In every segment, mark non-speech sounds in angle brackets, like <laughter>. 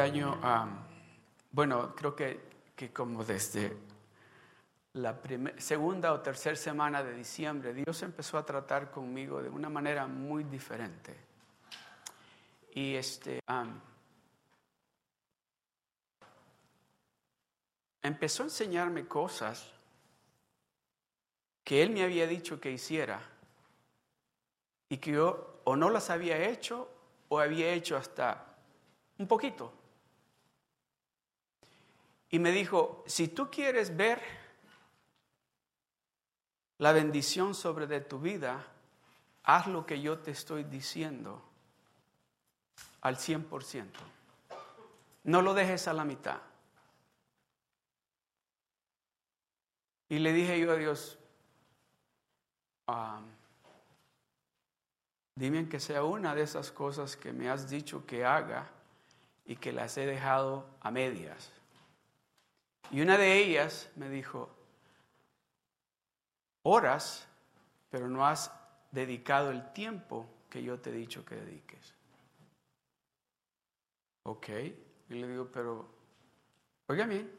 Año, bueno, creo que, que, como desde la segunda o tercera semana de diciembre, Dios empezó a tratar conmigo de una manera muy diferente. Y este, empezó a enseñarme cosas que Él me había dicho que hiciera y que yo o no las había hecho o había hecho hasta un poquito. Y me dijo, si tú quieres ver la bendición sobre de tu vida, haz lo que yo te estoy diciendo al 100%. No lo dejes a la mitad. Y le dije yo a Dios, ah, dime que sea una de esas cosas que me has dicho que haga y que las he dejado a medias. Y una de ellas me dijo, oras, pero no has dedicado el tiempo que yo te he dicho que dediques. Ok, y le digo, pero, oiga bien,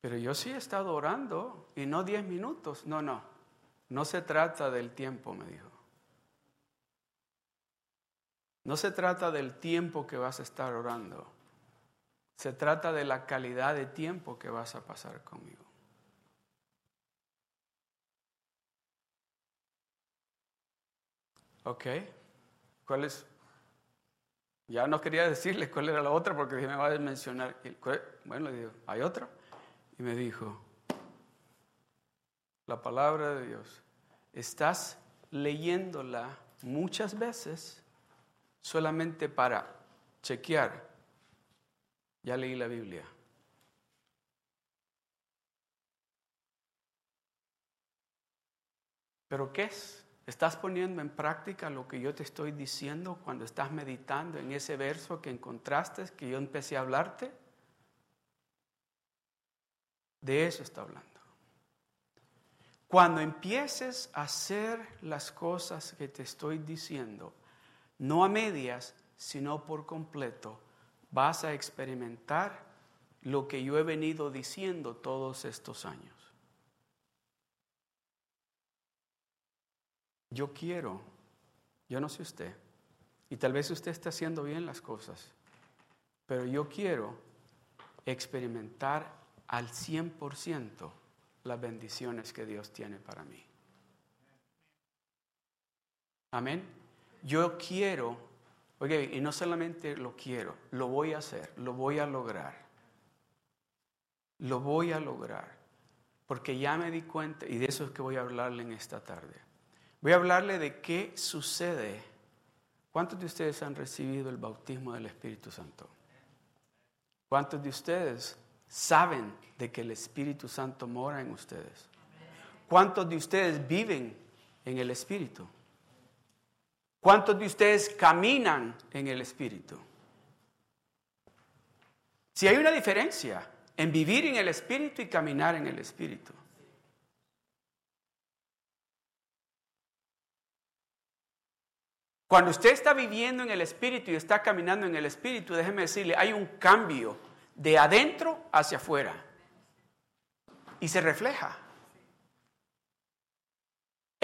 pero yo sí he estado orando y no diez minutos. No, no, no se trata del tiempo, me dijo. No se trata del tiempo que vas a estar orando. Se trata de la calidad de tiempo que vas a pasar conmigo. ¿Ok? ¿Cuál es? Ya no quería decirle cuál era la otra porque me va a mencionar. Bueno, le digo, ¿hay otra? y me dijo, la palabra de Dios, estás leyéndola muchas veces solamente para chequear. Ya leí la Biblia. ¿Pero qué es? ¿Estás poniendo en práctica lo que yo te estoy diciendo cuando estás meditando en ese verso que encontraste, que yo empecé a hablarte? De eso está hablando. Cuando empieces a hacer las cosas que te estoy diciendo, no a medias, sino por completo, vas a experimentar lo que yo he venido diciendo todos estos años. Yo quiero, yo no sé usted, y tal vez usted está haciendo bien las cosas, pero yo quiero experimentar al 100% las bendiciones que Dios tiene para mí. Amén. Yo quiero, oye, y no solamente lo quiero, lo voy a hacer, lo voy a lograr. Lo voy a lograr. Porque ya me di cuenta, y de eso es que voy a hablarle en esta tarde. Voy a hablarle de qué sucede. ¿Cuántos de ustedes han recibido el bautismo del Espíritu Santo? ¿Cuántos de ustedes saben de que el Espíritu Santo mora en ustedes? ¿Cuántos de ustedes viven en el Espíritu? ¿Cuántos de ustedes caminan en el Espíritu? Si hay una diferencia en vivir en el Espíritu y caminar en el Espíritu. Cuando usted está viviendo en el Espíritu y está caminando en el Espíritu, déjeme decirle, hay un cambio de adentro hacia afuera. Y se refleja.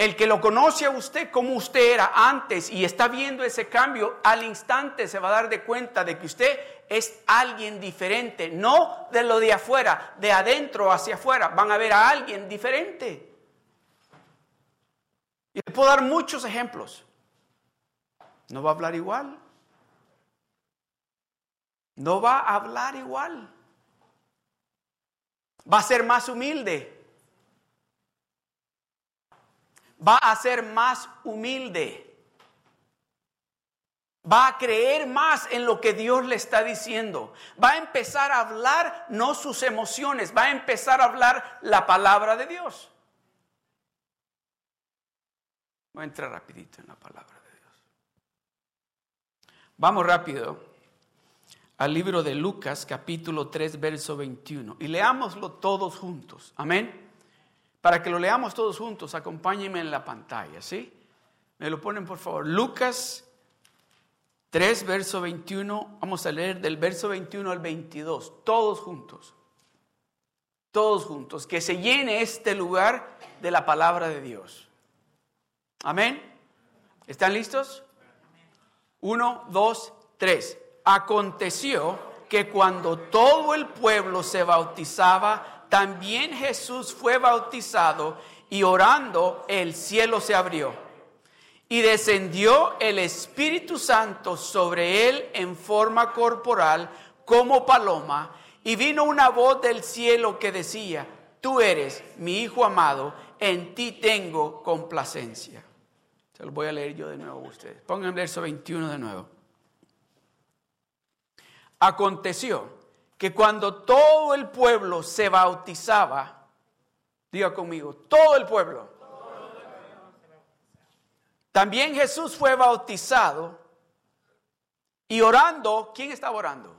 El que lo conoce a usted como usted era antes y está viendo ese cambio, al instante se va a dar de cuenta de que usted es alguien diferente, no de lo de afuera, de adentro hacia afuera. Van a ver a alguien diferente. Y le puedo dar muchos ejemplos. No va a hablar igual, no va a hablar igual. Va a ser más humilde. Va a ser más humilde. Va a creer más en lo que Dios le está diciendo. Va a empezar a hablar no sus emociones, va a empezar a hablar la palabra de Dios. Voy a entrar rapidito en la palabra de Dios. Vamos rápido al libro de Lucas capítulo 3 verso 21 y leámoslo todos juntos. Amén. Para que lo leamos todos juntos, acompáñenme en la pantalla, ¿sí? Me lo ponen por favor. Lucas 3, verso 21, vamos a leer del verso 21 al 22, todos juntos, todos juntos, que se llene este lugar de la palabra de Dios. Amén. ¿Están listos? Uno, dos, tres. Aconteció que cuando todo el pueblo se bautizaba, también Jesús fue bautizado y orando el cielo se abrió. Y descendió el Espíritu Santo sobre él en forma corporal como paloma. Y vino una voz del cielo que decía, tú eres mi Hijo amado, en ti tengo complacencia. Se lo voy a leer yo de nuevo a ustedes. Pongan verso 21 de nuevo. Aconteció que cuando todo el pueblo se bautizaba, diga conmigo, todo el pueblo. También Jesús fue bautizado y orando, ¿quién estaba orando?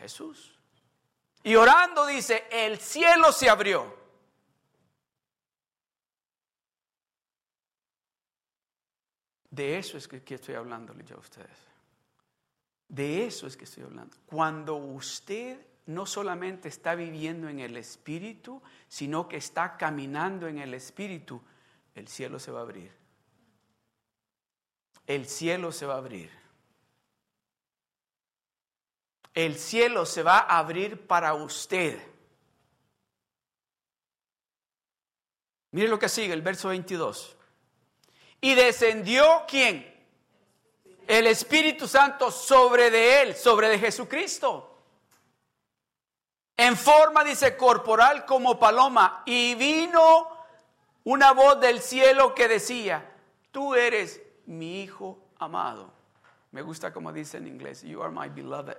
Jesús. Y orando dice, el cielo se abrió. De eso es que, estoy hablándole yo a ustedes. De eso es que estoy hablando. Cuando usted no solamente está viviendo en el Espíritu, sino que está caminando en el Espíritu, el cielo se va a abrir. El cielo se va a abrir. El cielo se va a abrir para usted. Mire lo que sigue, el verso 22. Y descendió quién? El Espíritu Santo sobre de él, sobre de Jesucristo. En forma, dice, corporal como paloma. Y vino una voz del cielo que decía, tú eres mi hijo amado. Me gusta como dice en inglés, you are my beloved.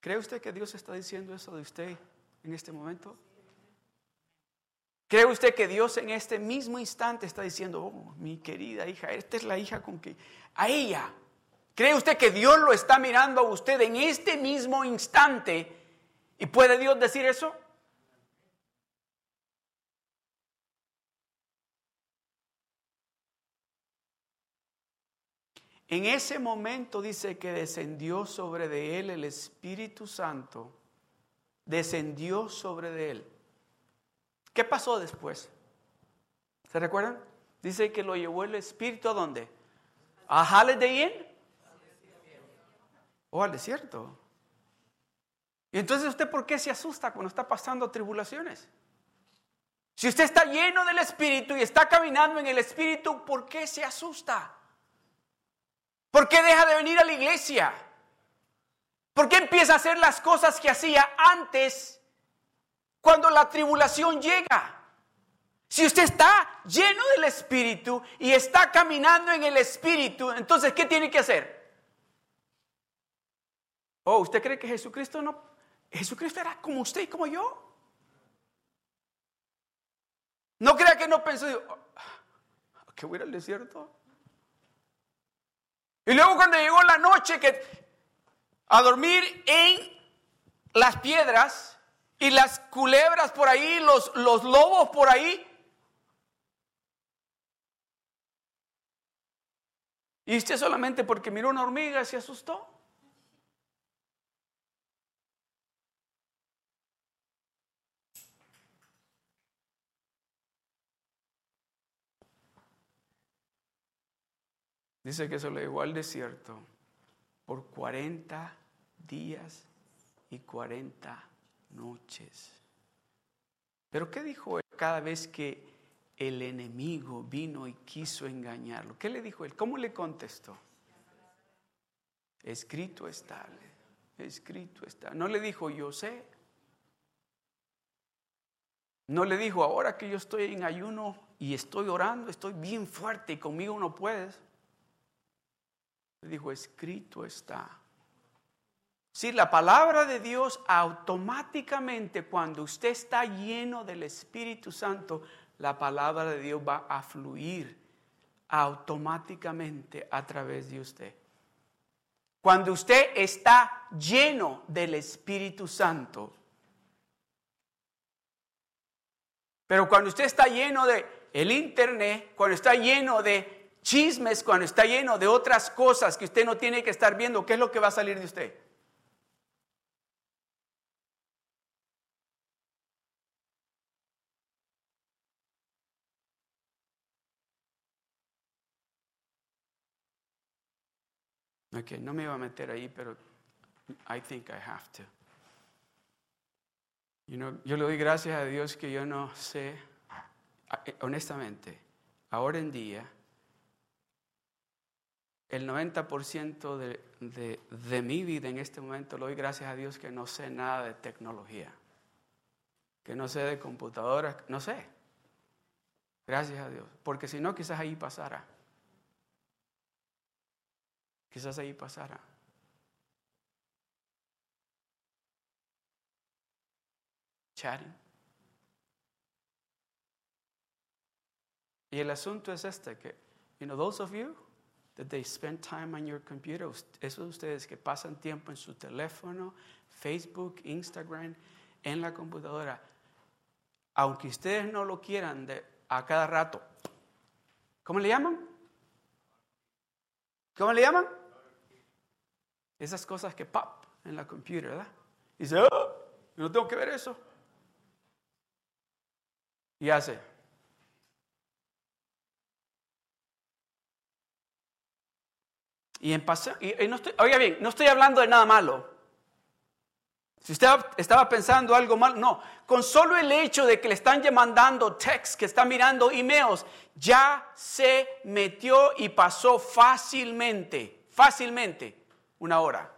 ¿Cree usted que Dios está diciendo eso de usted en este momento? ¿Cree usted que Dios en este mismo instante está diciendo, oh, mi querida hija, esta es la hija con que, a ella? ¿Cree usted que Dios lo está mirando a usted en este mismo instante? ¿Y puede Dios decir eso? En ese momento dice que descendió sobre de él el Espíritu Santo, descendió sobre de él. ¿Qué pasó después? ¿Se recuerdan? Dice que lo llevó el Espíritu a dónde? ¿A Holiday Inn? ¿O al desierto? Y entonces usted, ¿por qué se asusta cuando está pasando tribulaciones? Si usted está lleno del Espíritu y está caminando en el Espíritu, ¿por qué se asusta? ¿Por qué deja de venir a la iglesia? ¿Por qué empieza a hacer las cosas que hacía antes cuando la tribulación llega. Si usted está lleno del Espíritu y está caminando en el Espíritu, entonces, ¿qué tiene que hacer? Oh, ¿usted cree que Jesucristo no? Jesucristo era como usted y como yo. No crea que no pensó, oh, que voy al desierto. Y luego cuando llegó la noche que a dormir en las piedras, y las culebras por ahí, los, los lobos por ahí. Y solamente porque miró una hormiga se asustó. Dice que se lo llevó al desierto por 40 días y 40 noches. Pero ¿qué dijo él cada vez que el enemigo vino y quiso engañarlo? ¿Qué le dijo él? ¿Cómo le contestó? Escrito está, escrito está. No le dijo yo sé. No le dijo ahora que yo estoy en ayuno y estoy orando, estoy bien fuerte y conmigo no puedes. Le dijo escrito está. Si la palabra de Dios automáticamente cuando usted está lleno del Espíritu Santo, la palabra de Dios va a fluir automáticamente a través de usted. Cuando usted está lleno del Espíritu Santo, Pero cuando usted está lleno de el internet, cuando está lleno de chismes, cuando está lleno de otras cosas que usted no tiene que estar viendo, ¿qué es lo que va a salir de usted? Ok, no me iba a meter ahí, pero I think I have to. Yo le doy gracias a Dios que yo no sé, eh, honestamente, ahora en día, el 90% de, de, de, mi vida en este momento le doy gracias a Dios que no sé nada de tecnología, que no sé de computadoras, no sé. Gracias a Dios, porque si no quizás ahí pasara. Quizás ahí pasara. Chatting. Y el asunto es este, que, you know, those of you that they spend time on your computer, esos de ustedes que pasan tiempo en su teléfono, Facebook, Instagram, en la computadora, aunque ustedes no lo quieran de, a cada rato, ¿cómo le llaman? ¿Cómo le llaman? Esas cosas que pop en la computadora, ¿verdad? Y dice, oh, no tengo que ver eso. Y hace. Y en paso, y, no estoy, oiga bien, no estoy hablando de nada malo. Si usted estaba pensando algo mal, no. Con solo el hecho de que le están mandando texts, que está mirando emails, ya se metió y pasó fácilmente, fácilmente una hora.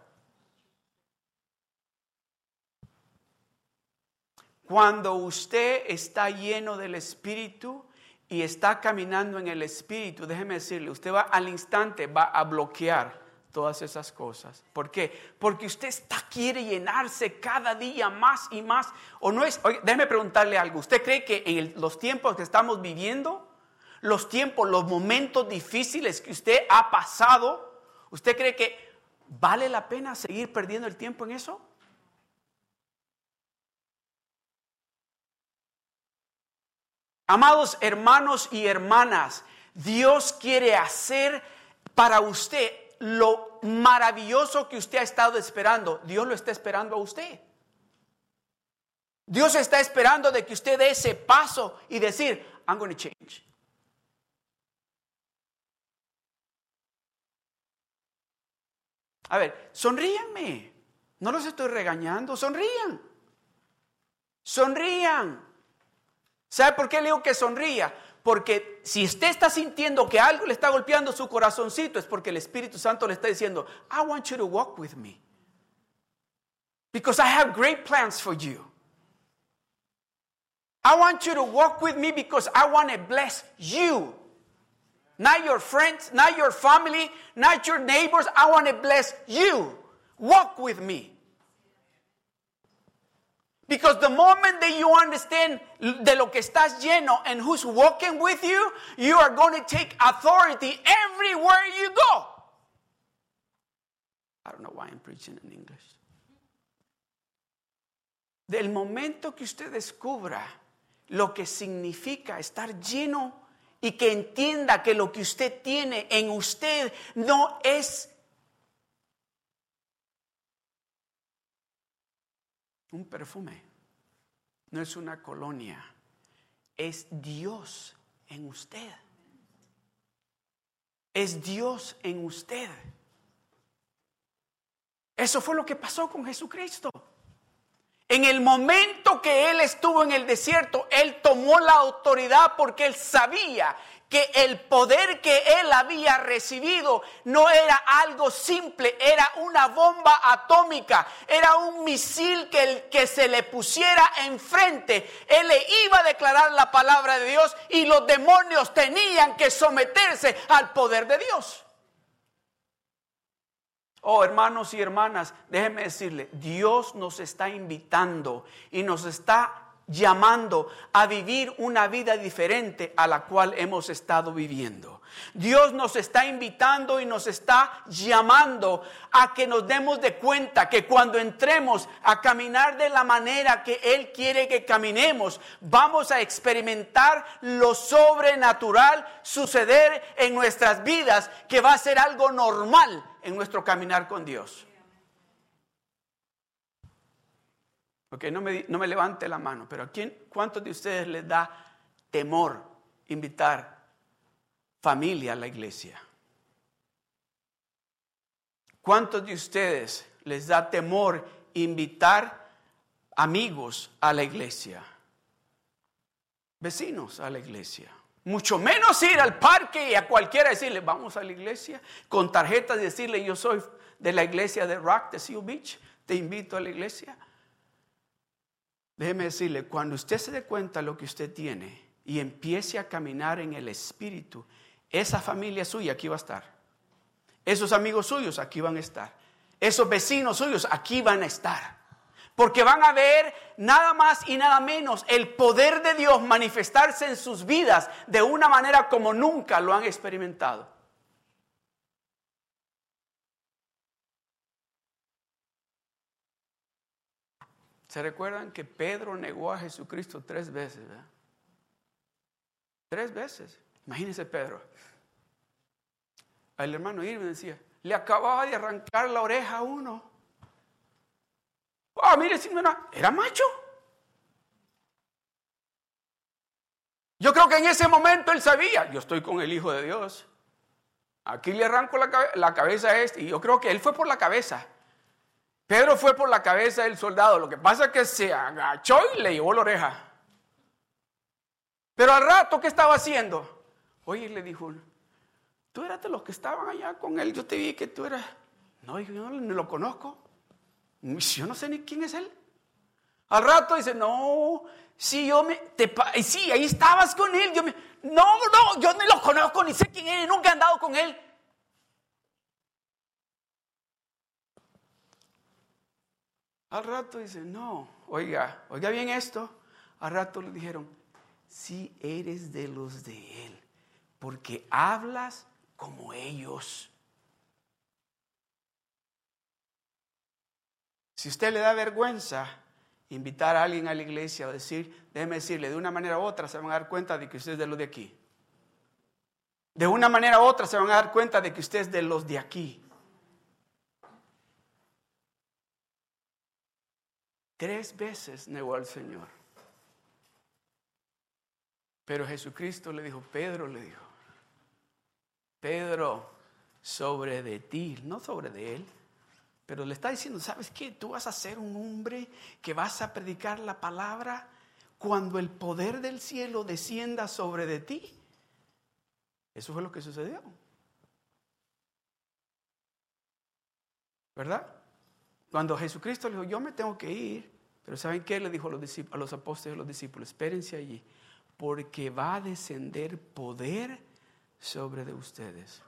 Cuando usted está lleno del Espíritu y está caminando en el Espíritu, déjeme decirle, usted va al instante, va a bloquear todas esas cosas. ¿Por qué? Porque usted está, quiere llenarse cada día más y más. O no es, déjeme preguntarle algo. ¿Usted cree que en los tiempos que estamos viviendo, los tiempos, los momentos difíciles que usted ha pasado, usted cree que ¿Vale la pena seguir perdiendo el tiempo en eso? Amados hermanos y hermanas, Dios quiere hacer para usted lo maravilloso que usted ha estado esperando. Dios lo está esperando a usted. Dios está esperando de que usted dé ese paso y decir, I'm going to change. A ver, sonríanme. No los estoy regañando, sonrían. Sonrían. ¿Sabe por qué le digo que sonría? Porque si usted está sintiendo que algo le está golpeando su corazoncito, es porque el Espíritu Santo le está diciendo, I want you to walk with me. Because I have great plans for you. I want you to walk with me because I want to bless you not your friends, not your family, not your neighbors. I want to bless you. Walk with me. Because the moment that you understand de lo que estás lleno and who's walking with you, you are going to take authority everywhere you go. I don't know why I'm preaching in English. Del momento que usted descubra lo que significa estar lleno y que entienda que lo que usted tiene en usted no es un perfume, no es una colonia, es Dios en usted. Es Dios en usted. Eso fue lo que pasó con Jesucristo. En el momento que él estuvo en el desierto, él tomó la autoridad porque él sabía que el poder que él había recibido no era algo simple, era una bomba atómica, era un misil que, el, que se le pusiera enfrente. Él le iba a declarar la palabra de Dios y los demonios tenían que someterse al poder de Dios. Oh, hermanos y hermanas, déjenme decirle, Dios nos está invitando y nos está llamando a vivir una vida diferente a la cual hemos estado viviendo. Dios nos está invitando y nos está llamando a que nos demos de cuenta que cuando entremos a caminar de la manera que Él quiere que caminemos, vamos a experimentar lo sobrenatural suceder en nuestras vidas, que va a ser algo normal en nuestro caminar con Dios. Ok, no me, no me levante la mano, pero ¿a quién, cuántos de ustedes les da temor invitar familia a la iglesia? ¿Cuántos de ustedes les da temor invitar amigos a la iglesia? Vecinos a la iglesia. Mucho menos ir al parque y a cualquiera decirle, vamos a la iglesia, con tarjetas y decirle, yo soy de la iglesia de Rock, de Seal Beach, te invito a la iglesia. Déjeme decirle, cuando usted se dé cuenta de lo que usted tiene y empiece a caminar en el Espíritu, esa familia suya aquí va a estar. Esos amigos suyos aquí van a estar. Esos vecinos suyos aquí van a estar. Porque van a ver nada más y nada menos el poder de Dios manifestarse en sus vidas de una manera como nunca lo han experimentado. ¿Se recuerdan que Pedro negó a Jesucristo tres veces? Tres veces. Imagínense Pedro. El hermano Irving decía, le acababa de arrancar la oreja a uno. Ah, mire, si no era, era macho. Yo creo que en ese momento él sabía, yo estoy con el Hijo de Dios. Aquí le arranco la, la cabeza a este. Y yo creo que él fue por la cabeza. Pedro fue por la cabeza del soldado. Lo que pasa es que se agachó y le llevó la oreja. Pero al rato, ¿qué estaba haciendo? Oye, le dijo, tú eras de los que estaban allá con él. Yo te vi que tú eras. No, yo no, lo conozco. Yo no sé ni quién es él. Al rato dice, no, sí, yo me, te, sí, ahí estabas con él. Yo me, no, no, yo ni lo conozco, ni sé quién es, nunca he andado con él. Al rato dice, no, oiga, oiga bien esto. Al rato le dijeron, si eres de los de él, porque hablas como ellos. Si usted le da vergüenza invitar a alguien a la iglesia o decir, déjeme decirle, de una manera u otra se van a dar cuenta de que usted es de los de aquí. De una manera u otra se van a dar cuenta de que usted es de los de aquí. Tres veces negó al Señor. Pero Jesucristo le dijo, Pedro le dijo, Pedro, sobre de ti, no sobre de él, pero le está diciendo, ¿sabes qué? Tú vas a ser un hombre que vas a predicar la palabra cuando el poder del cielo descienda sobre de ti. Eso fue lo que sucedió. ¿Verdad? Cuando Jesucristo le dijo, yo me tengo que ir, pero ¿saben qué? Le dijo a los, a los apóstoles y a los discípulos, espérense allí, porque va a descender poder sobre de ustedes.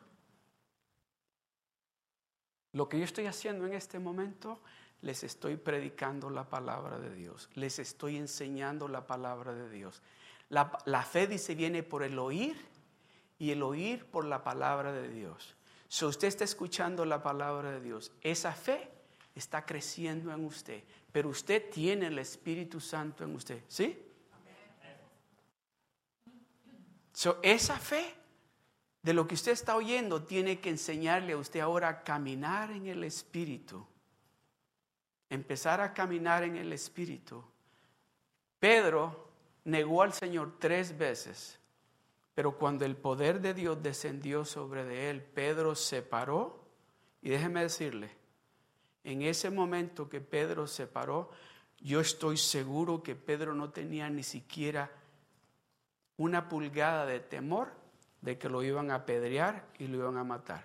Lo que yo estoy haciendo en este momento, les estoy predicando la palabra de Dios, les estoy enseñando la palabra de Dios. La, la fe dice viene por el oír y el oír por la palabra de Dios. Si usted está escuchando la palabra de Dios, esa fe está creciendo en usted, pero usted tiene el Espíritu Santo en usted, ¿sí? So, esa fe de lo que usted está oyendo tiene que enseñarle a usted ahora a caminar en el Espíritu. Empezar a caminar en el Espíritu. Pedro negó al Señor tres veces, pero cuando el poder de Dios descendió sobre de él, Pedro se paró y déjeme decirle, en ese momento que Pedro se paró, yo estoy seguro que Pedro no tenía ni siquiera una pulgada de temor de que lo iban a apedrear y lo iban a matar.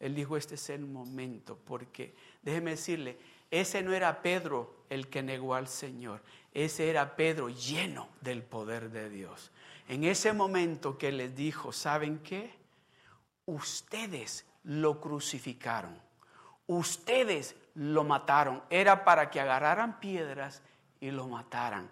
Él dijo, este es el momento, porque déjeme decirle, ese no era Pedro el que negó al Señor, ese era Pedro lleno del poder de Dios. En ese momento que les dijo, ¿saben qué? Ustedes lo crucificaron, ustedes lo mataron. Era para que agarraran piedras y lo mataran.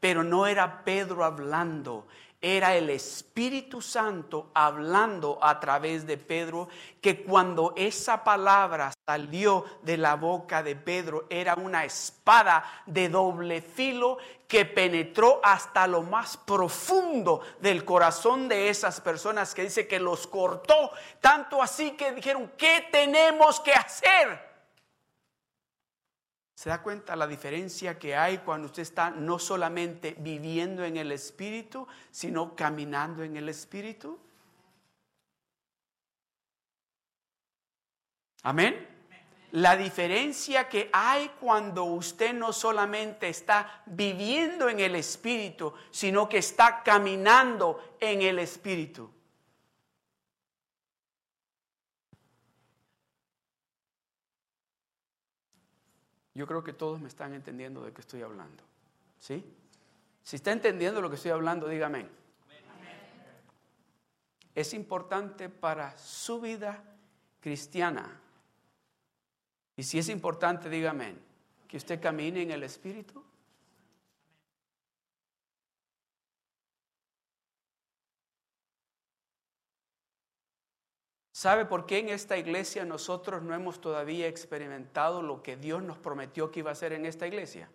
pero no era Pedro hablando, era el Espíritu Santo hablando a través de Pedro, que cuando esa palabra salió de la boca de Pedro era una espada de doble filo que penetró hasta lo más profundo del corazón de esas personas que dice que los cortó, tanto así que dijeron, ¿qué tenemos que hacer? ¿Se da cuenta la diferencia que hay cuando usted está no solamente viviendo en el Espíritu, sino caminando en el Espíritu? Amén. La diferencia que hay cuando usted no solamente está viviendo en el Espíritu, sino que está caminando en el Espíritu. Yo creo que todos me están entendiendo de qué estoy hablando. ¿Sí? Si está entendiendo lo que estoy hablando, dígame. Es importante para su vida cristiana. Y si es importante, dígame, que usted camine en el Espíritu. ¿Sabe por qué en esta iglesia nosotros no hemos todavía experimentado lo que Dios nos prometió que iba a hacer en esta iglesia?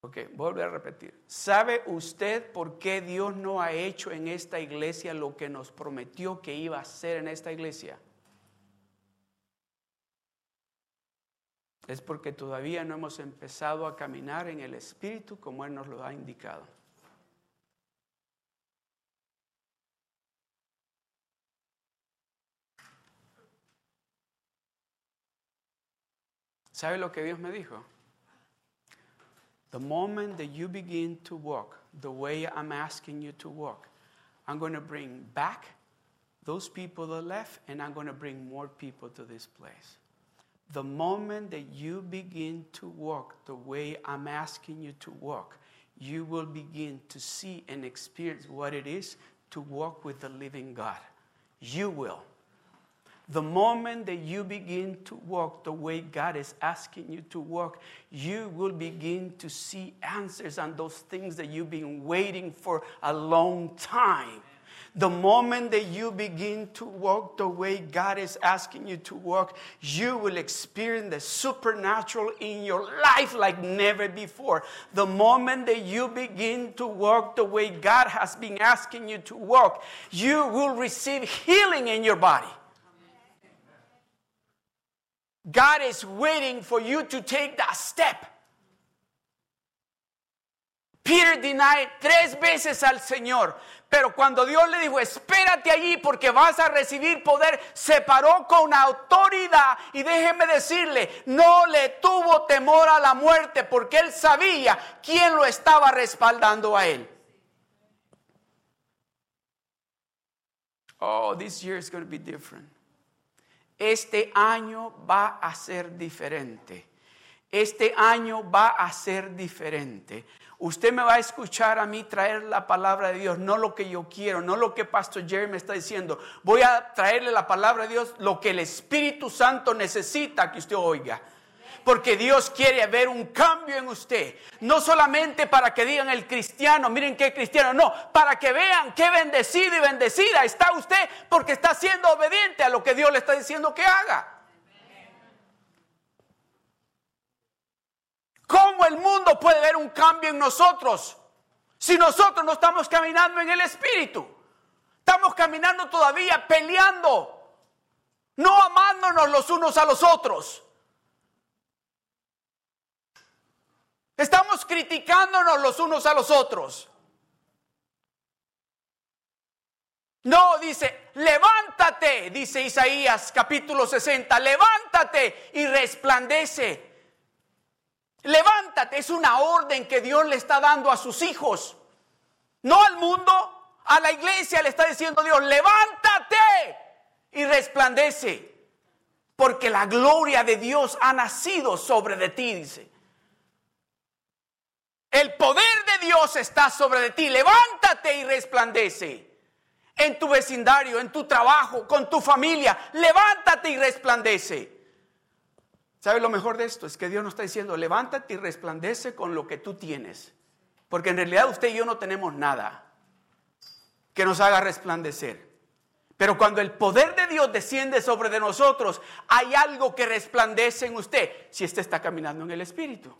Ok, vuelvo a repetir. ¿Sabe usted por qué Dios no ha hecho en esta iglesia lo que nos prometió que iba a hacer en esta iglesia? Es porque todavía no hemos empezado a caminar en el Espíritu como Él nos lo ha indicado. ¿Sabe lo que Dios me dijo? The moment that you begin to walk the way I'm asking you to walk, I'm going to bring back those people that left and I'm going to bring more people to this place. The moment that you begin to walk the way I'm asking you to walk, you will begin to see and experience what it is to walk with the living God. You will. The moment that you begin to walk the way God is asking you to walk, you will begin to see answers on those things that you've been waiting for a long time. The moment that you begin to walk the way God is asking you to walk, you will experience the supernatural in your life like never before. The moment that you begin to walk the way God has been asking you to walk, you will receive healing in your body. God is waiting for you to take that step. Peter denied tres veces al Señor, pero cuando Dios le dijo, espérate allí porque vas a recibir poder, se paró con autoridad y déjeme decirle, no le tuvo temor a la muerte porque él sabía quién lo estaba respaldando a él. Oh, this year is going to be different. Este año va a ser diferente. Este año va a ser diferente. Usted me va a escuchar a mí traer la palabra de Dios, no lo que yo quiero, no lo que Pastor Jerry me está diciendo. Voy a traerle la palabra de Dios, lo que el Espíritu Santo necesita que usted oiga porque Dios quiere ver un cambio en usted. No solamente para que digan el cristiano, miren qué cristiano, no, para que vean qué bendecido y bendecida está usted porque está siendo obediente a lo que Dios le está diciendo que haga. ¿Cómo el mundo puede ver un cambio en nosotros si nosotros no estamos caminando en el Espíritu? Estamos caminando todavía peleando, no amándonos los unos a los otros. Estamos criticándonos los unos a los otros. No, dice, levántate, dice Isaías capítulo 60, levántate y resplandece. Levántate, es una orden que Dios le está dando a sus hijos. No al mundo, a la iglesia le está diciendo Dios, levántate y resplandece. Porque la gloria de Dios ha nacido sobre de ti, dice. El poder de Dios está sobre ti. Levántate y resplandece. En tu vecindario, en tu trabajo, con tu familia. Levántate y resplandece. ¿Sabe lo mejor de esto? Es que Dios nos está diciendo, levántate y resplandece con lo que tú tienes. Porque en realidad usted y yo no tenemos nada que nos haga resplandecer. Pero cuando el poder de Dios desciende sobre de nosotros, hay algo que resplandece en usted si usted está caminando en el Espíritu.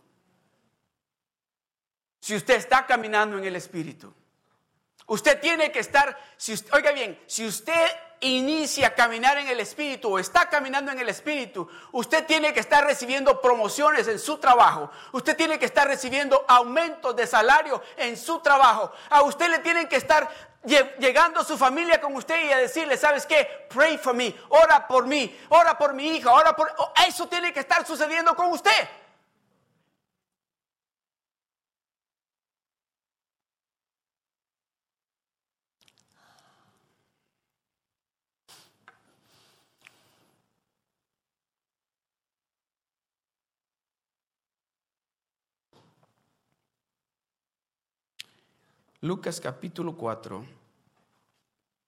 Si usted está caminando en el Espíritu. Usted tiene que estar, si oiga bien, si usted inicia a caminar en el Espíritu o está caminando en el Espíritu, usted tiene que estar recibiendo promociones en su trabajo. Usted tiene que estar recibiendo aumentos de salario en su trabajo. A usted le tienen que estar llegando su familia con usted y a decirle, ¿sabes qué? Pray for me, ora por mí, ora por mi hija, ora por... Eso tiene que estar sucediendo con usted. Lucas capítulo 4,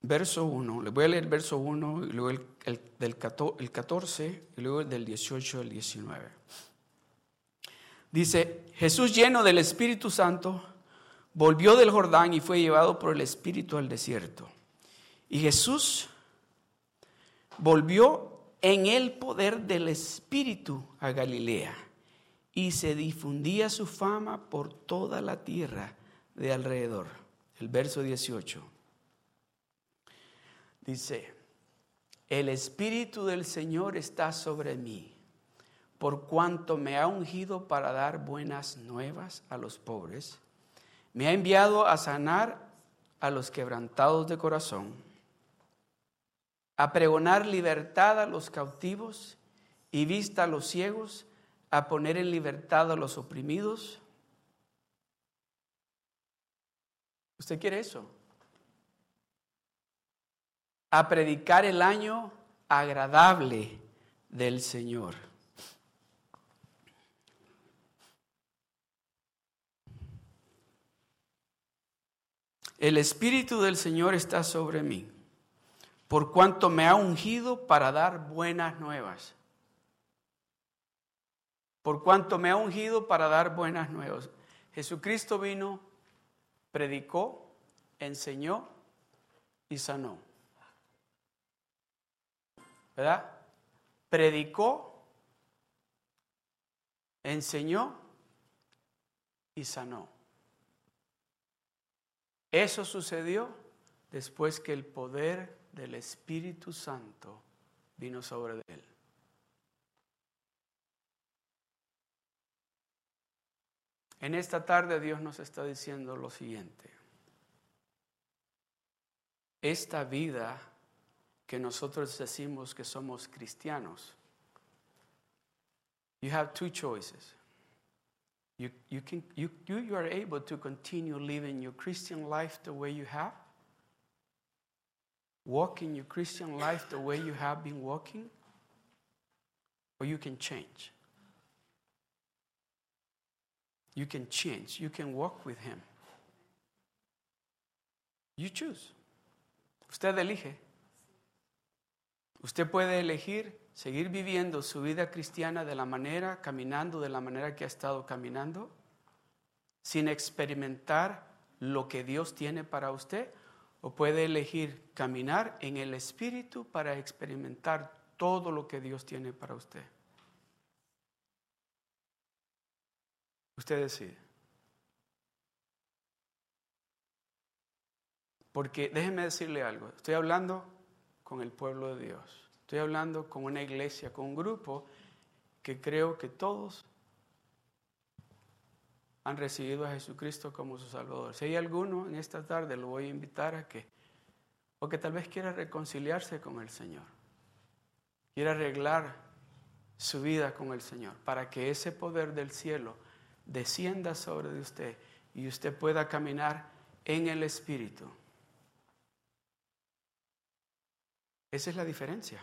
verso 1. Le voy a leer el verso 1 y luego el, del 14 y luego el del 18 al 19. Dice, Jesús lleno del Espíritu Santo volvió del Jordán y fue llevado por el Espíritu al desierto. Y Jesús volvió en el poder del Espíritu a Galilea y se difundía su fama por toda la tierra de alrededor. El verso 18 dice, el Espíritu del Señor está sobre mí, por cuanto me ha ungido para dar buenas nuevas a los pobres, me ha enviado a sanar a los quebrantados de corazón, a pregonar libertad a los cautivos y vista a los ciegos, a poner en libertad a los oprimidos, ¿Usted quiere eso? A predicar el año agradable del Señor. El Espíritu del Señor está sobre mí, por cuanto me ha ungido para dar buenas nuevas. Por cuanto me ha ungido para dar buenas nuevas. Jesucristo vino predicó, enseñó y sanó. ¿Verdad? Predicó, enseñó y sanó. Eso sucedió después que el poder del Espíritu Santo vino sobre él. En esta tarde Dios nos está diciendo lo siguiente. Esta vida que nosotros decimos que somos cristianos, you have two choices. You, you, can, you, you are able to continue living your Christian life the way you have, walking your Christian life the way you have been walking, or you can change. You can change. You can walk with Him. You choose. Usted elige. Usted puede elegir seguir viviendo su vida cristiana de la manera, caminando de la manera que ha estado caminando, sin experimentar lo que Dios tiene para usted, o puede elegir caminar en el Espíritu para experimentar todo lo que Dios tiene para usted. Usted decide. Porque déjeme decirle algo, estoy hablando con el pueblo de Dios, estoy hablando con una iglesia, con un grupo que creo que todos han recibido a Jesucristo como su Salvador. Si hay alguno en esta tarde, lo voy a invitar a que, o que tal vez quiera reconciliarse con el Señor, quiera arreglar su vida con el Señor, para que ese poder del cielo descienda sobre de usted y usted pueda caminar en el Espíritu. Esa es la diferencia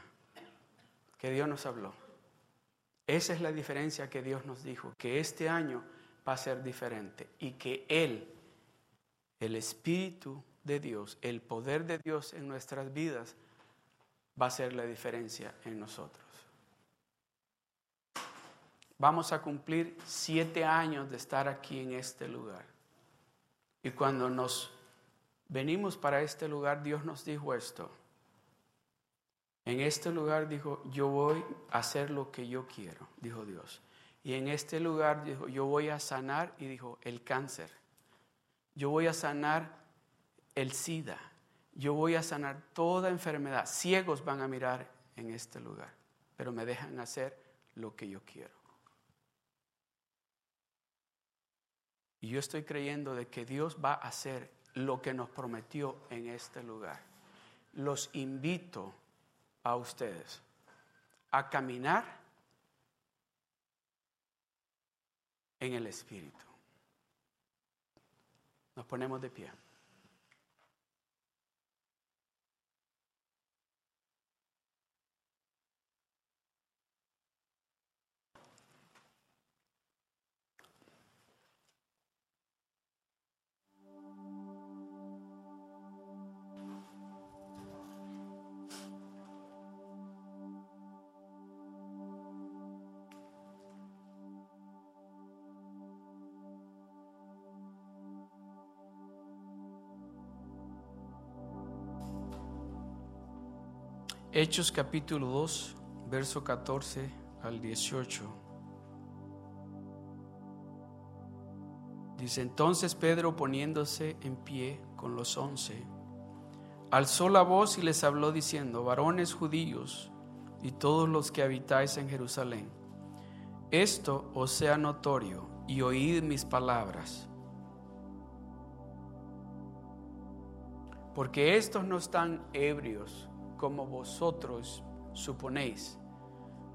que Dios nos habló. Esa es la diferencia que Dios nos dijo, que este año va a ser diferente y que Él, el Espíritu de Dios, el poder de Dios en nuestras vidas, va a ser la diferencia en nosotros. Vamos a cumplir siete años de estar aquí en este lugar. Y cuando nos venimos para este lugar, Dios nos dijo esto. En este lugar dijo, yo voy a hacer lo que yo quiero, dijo Dios. Y en este lugar dijo, yo voy a sanar, y dijo, el cáncer. Yo voy a sanar el SIDA. Yo voy a sanar toda enfermedad. Ciegos van a mirar en este lugar, pero me dejan hacer lo que yo quiero. Y yo estoy creyendo de que Dios va a hacer lo que nos prometió en este lugar. Los invito a ustedes a caminar en el Espíritu. Nos ponemos de pie. Hechos capítulo 2, verso 14 al 18. Dice entonces Pedro poniéndose en pie con los once, alzó la voz y les habló diciendo, varones judíos y todos los que habitáis en Jerusalén, esto os sea notorio y oíd mis palabras. Porque estos no están ebrios como vosotros suponéis,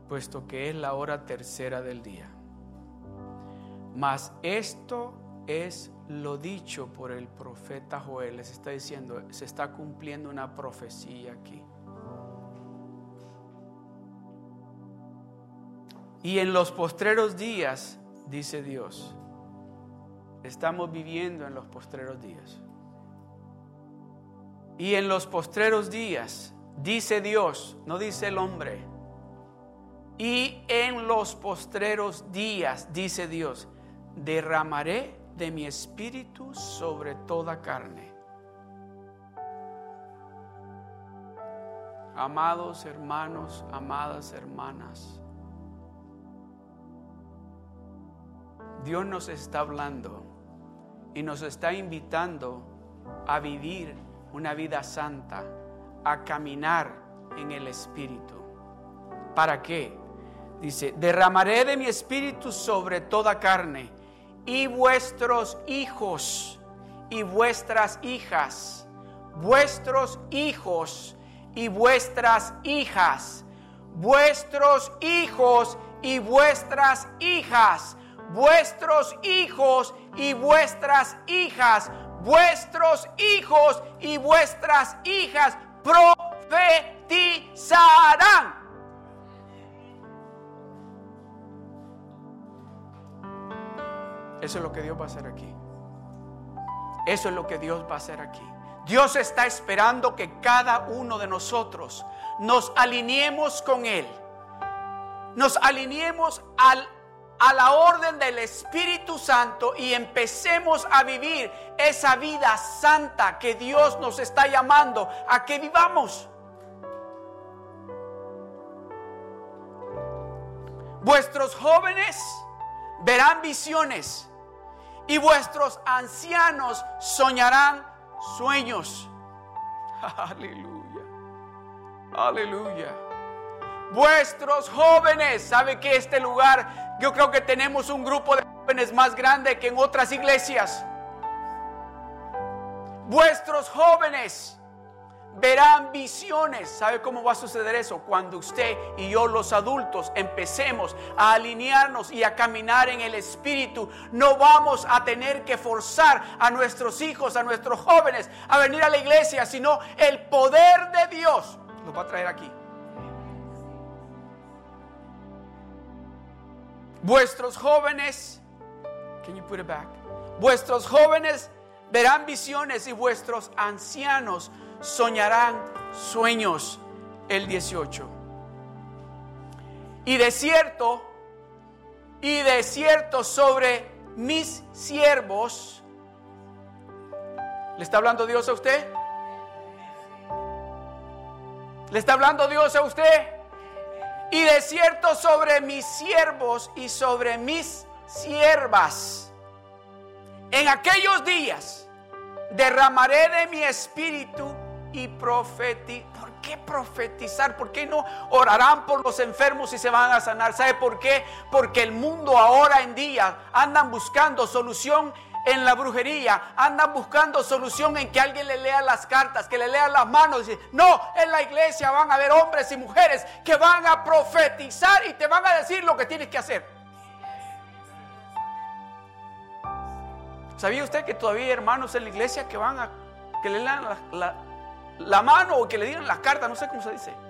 puesto que es la hora tercera del día. Mas esto es lo dicho por el profeta Joel. Les está diciendo, se está cumpliendo una profecía aquí. Y en los postreros días, dice Dios, estamos viviendo en los postreros días. Y en los postreros días Dice Dios, no dice el hombre. Y en los postreros días, dice Dios, derramaré de mi espíritu sobre toda carne. Amados hermanos, amadas hermanas, Dios nos está hablando y nos está invitando a vivir una vida santa a caminar en el Espíritu. ¿Para qué? Dice, derramaré de mi Espíritu sobre toda carne y vuestros hijos y vuestras hijas, vuestros hijos y vuestras hijas, vuestros hijos y vuestras hijas, vuestros hijos y vuestras hijas, vuestros hijos y vuestras hijas, profetizarán. Eso es lo que Dios va a hacer aquí. Eso es lo que Dios va a hacer aquí. Dios está esperando que cada uno de nosotros nos alineemos con Él. Nos alineemos al a la orden del Espíritu Santo y empecemos a vivir esa vida santa que Dios nos está llamando a que vivamos. Vuestros jóvenes verán visiones y vuestros ancianos soñarán sueños. <laughs> Aleluya. Aleluya. Vuestros jóvenes, ¿sabe que este lugar yo creo que tenemos un grupo de jóvenes más grande que en otras iglesias. Vuestros jóvenes verán visiones. ¿Sabe cómo va a suceder eso? Cuando usted y yo los adultos empecemos a alinearnos y a caminar en el Espíritu, no vamos a tener que forzar a nuestros hijos, a nuestros jóvenes a venir a la iglesia, sino el poder de Dios los va a traer aquí. Vuestros jóvenes, can you put it back? Vuestros jóvenes verán visiones y vuestros ancianos soñarán sueños. El 18. Y de cierto, y de cierto sobre mis siervos. ¿Le está hablando Dios a usted? ¿Le está hablando Dios a usted? Y de cierto sobre mis siervos y sobre mis siervas. En aquellos días derramaré de mi espíritu y profetizaré. ¿Por qué profetizar? ¿Por qué no orarán por los enfermos y se van a sanar? ¿Sabe por qué? Porque el mundo ahora en día andan buscando solución en la brujería, andan buscando solución en que alguien le lea las cartas, que le lea las manos. No, en la iglesia van a haber hombres y mujeres que van a profetizar y te van a decir lo que tienes que hacer. ¿Sabía usted que todavía hay hermanos en la iglesia que van a que le lean la, la mano o que le digan las cartas? No sé cómo se dice.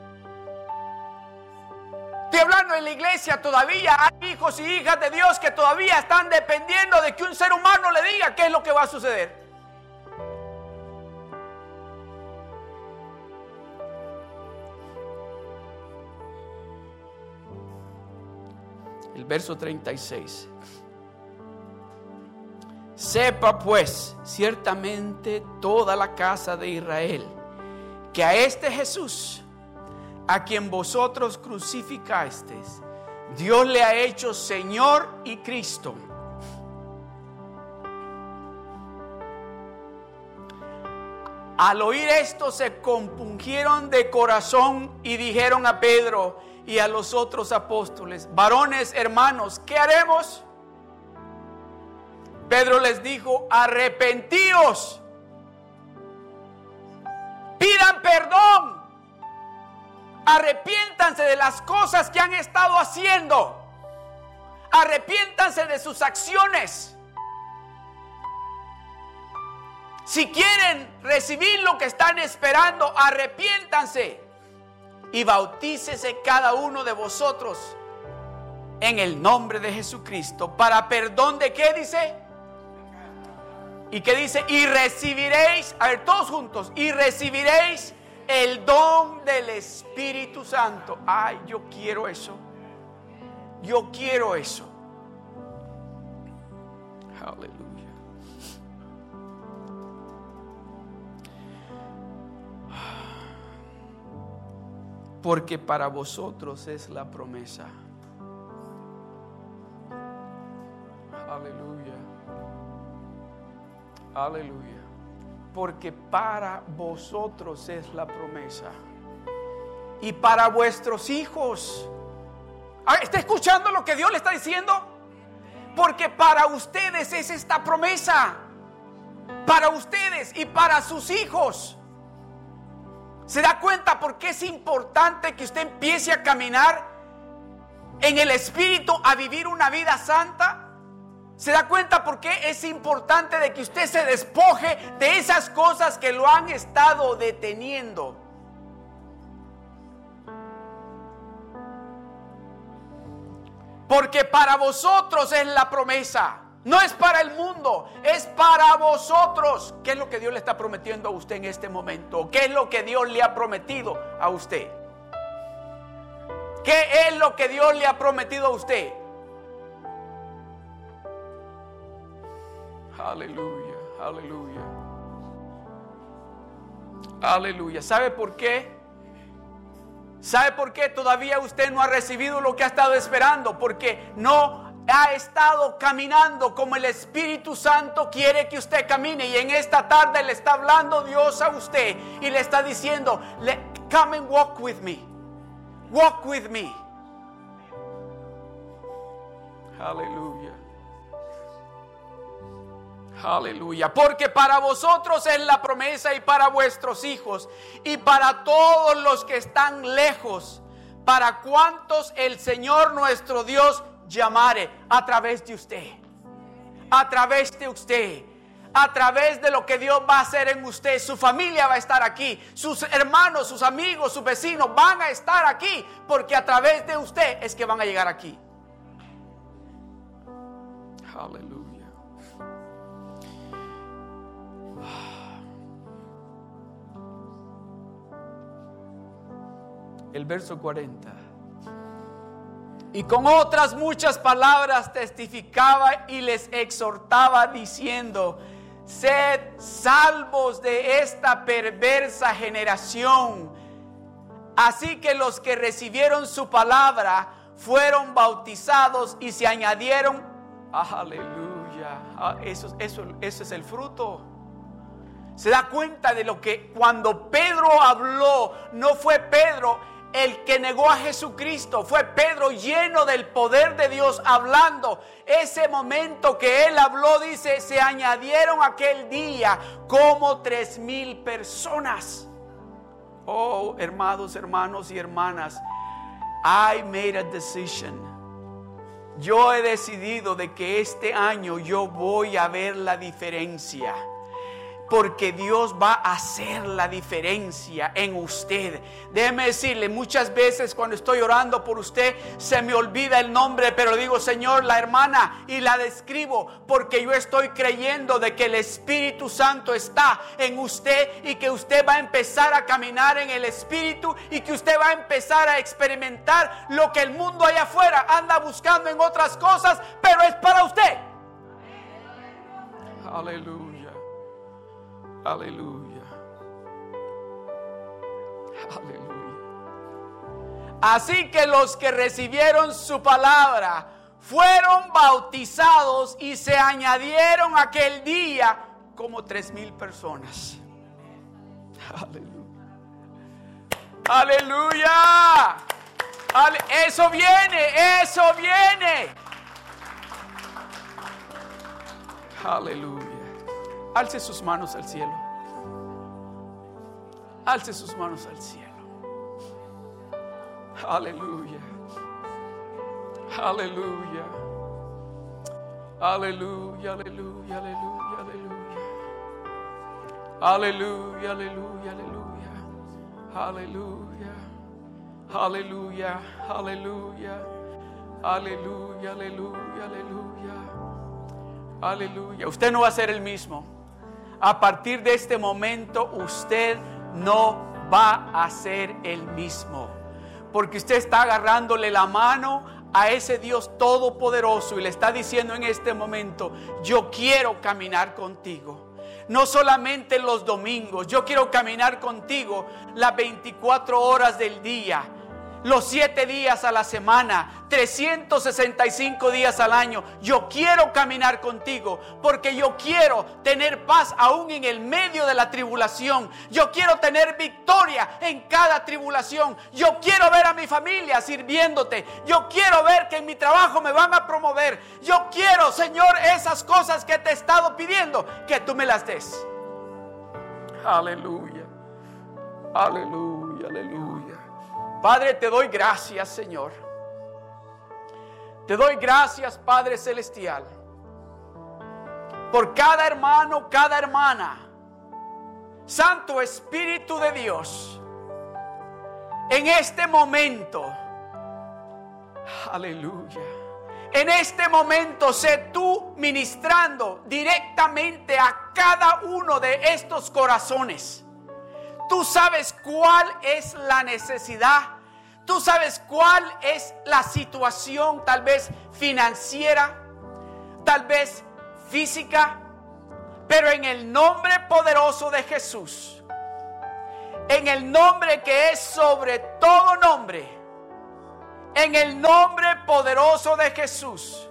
Estoy hablando en la iglesia, todavía hay hijos y hijas de Dios que todavía están dependiendo de que un ser humano le diga qué es lo que va a suceder. El verso 36. Sepa pues ciertamente toda la casa de Israel que a este Jesús, a quien vosotros crucificasteis, Dios le ha hecho Señor y Cristo. Al oír esto se compungieron de corazón y dijeron a Pedro y a los otros apóstoles, varones hermanos, ¿qué haremos? Pedro les dijo, arrepentíos, pidan perdón Arrepiéntanse de las cosas que han estado haciendo. Arrepiéntanse de sus acciones. Si quieren recibir lo que están esperando, arrepiéntanse y bautícese cada uno de vosotros en el nombre de Jesucristo para perdón de qué dice. Y qué dice, y recibiréis, a ver todos juntos, y recibiréis el don del Espíritu Santo. Ay, yo quiero eso. Yo quiero eso. Aleluya. Porque para vosotros es la promesa. Aleluya. Aleluya porque para vosotros es la promesa. Y para vuestros hijos. Ah, ¿Está escuchando lo que Dios le está diciendo? Porque para ustedes es esta promesa. Para ustedes y para sus hijos. ¿Se da cuenta por qué es importante que usted empiece a caminar en el Espíritu, a vivir una vida santa? ¿Se da cuenta por qué es importante de que usted se despoje de esas cosas que lo han estado deteniendo? Porque para vosotros es la promesa. No es para el mundo, es para vosotros. ¿Qué es lo que Dios le está prometiendo a usted en este momento? ¿Qué es lo que Dios le ha prometido a usted? ¿Qué es lo que Dios le ha prometido a usted? Aleluya, aleluya. Aleluya. ¿Sabe por qué? ¿Sabe por qué todavía usted no ha recibido lo que ha estado esperando? Porque no ha estado caminando como el Espíritu Santo quiere que usted camine. Y en esta tarde le está hablando Dios a usted y le está diciendo, come and walk with me. Walk with me. Aleluya. Aleluya. Porque para vosotros es la promesa y para vuestros hijos y para todos los que están lejos, para cuantos el Señor nuestro Dios llamare a través de usted. A través de usted. A través de lo que Dios va a hacer en usted. Su familia va a estar aquí. Sus hermanos, sus amigos, sus vecinos van a estar aquí. Porque a través de usted es que van a llegar aquí. Aleluya. El verso 40. Y con otras muchas palabras testificaba y les exhortaba diciendo, sed salvos de esta perversa generación. Así que los que recibieron su palabra fueron bautizados y se añadieron. Aleluya. Ah, eso, eso, eso es el fruto. Se da cuenta de lo que cuando Pedro habló, no fue Pedro el que negó a Jesucristo, fue Pedro lleno del poder de Dios hablando. Ese momento que él habló, dice, se añadieron aquel día como tres mil personas. Oh, hermanos, hermanos y hermanas, I made a decision. Yo he decidido de que este año yo voy a ver la diferencia porque Dios va a hacer la diferencia en usted. Déjeme decirle, muchas veces cuando estoy orando por usted se me olvida el nombre, pero digo, Señor, la hermana y la describo porque yo estoy creyendo de que el Espíritu Santo está en usted y que usted va a empezar a caminar en el Espíritu y que usted va a empezar a experimentar lo que el mundo allá afuera anda buscando en otras cosas, pero es para usted. Aleluya. Aleluya. Aleluya. Así que los que recibieron su palabra fueron bautizados y se añadieron aquel día como tres mil personas. Aleluya. Aleluya. eso viene, eso viene. Aleluya. Alce sus manos al cielo. Alce sus manos al cielo. Aleluya. Aleluya. Aleluya, aleluya, aleluya, aleluya. Aleluya, aleluya, aleluya. Aleluya. Aleluya, aleluya. Aleluya, aleluya, aleluya. Aleluya. Usted no va a ser el mismo a partir de este momento usted no va a ser el mismo. Porque usted está agarrándole la mano a ese Dios todopoderoso y le está diciendo en este momento, yo quiero caminar contigo. No solamente los domingos, yo quiero caminar contigo las 24 horas del día los siete días a la semana, 365 días al año. Yo quiero caminar contigo porque yo quiero tener paz aún en el medio de la tribulación. Yo quiero tener victoria en cada tribulación. Yo quiero ver a mi familia sirviéndote. Yo quiero ver que en mi trabajo me van a promover. Yo quiero, Señor, esas cosas que te he estado pidiendo, que tú me las des. Aleluya. Aleluya, aleluya. Padre, te doy gracias, Señor. Te doy gracias, Padre Celestial, por cada hermano, cada hermana. Santo Espíritu de Dios, en este momento, aleluya, en este momento sé tú ministrando directamente a cada uno de estos corazones. Tú sabes cuál es la necesidad. Tú sabes cuál es la situación tal vez financiera, tal vez física. Pero en el nombre poderoso de Jesús, en el nombre que es sobre todo nombre, en el nombre poderoso de Jesús,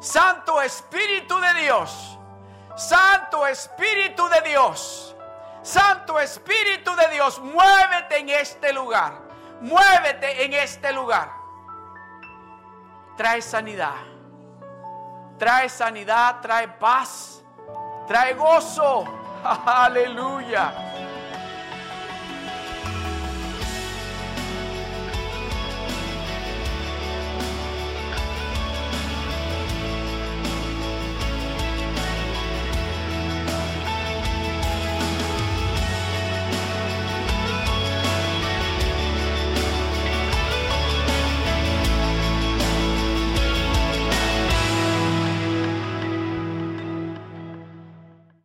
Santo Espíritu de Dios, Santo Espíritu de Dios, Santo Espíritu de Dios, muévete en este lugar. Muévete en este lugar. Trae sanidad. Trae sanidad, trae paz, trae gozo. <laughs> Aleluya.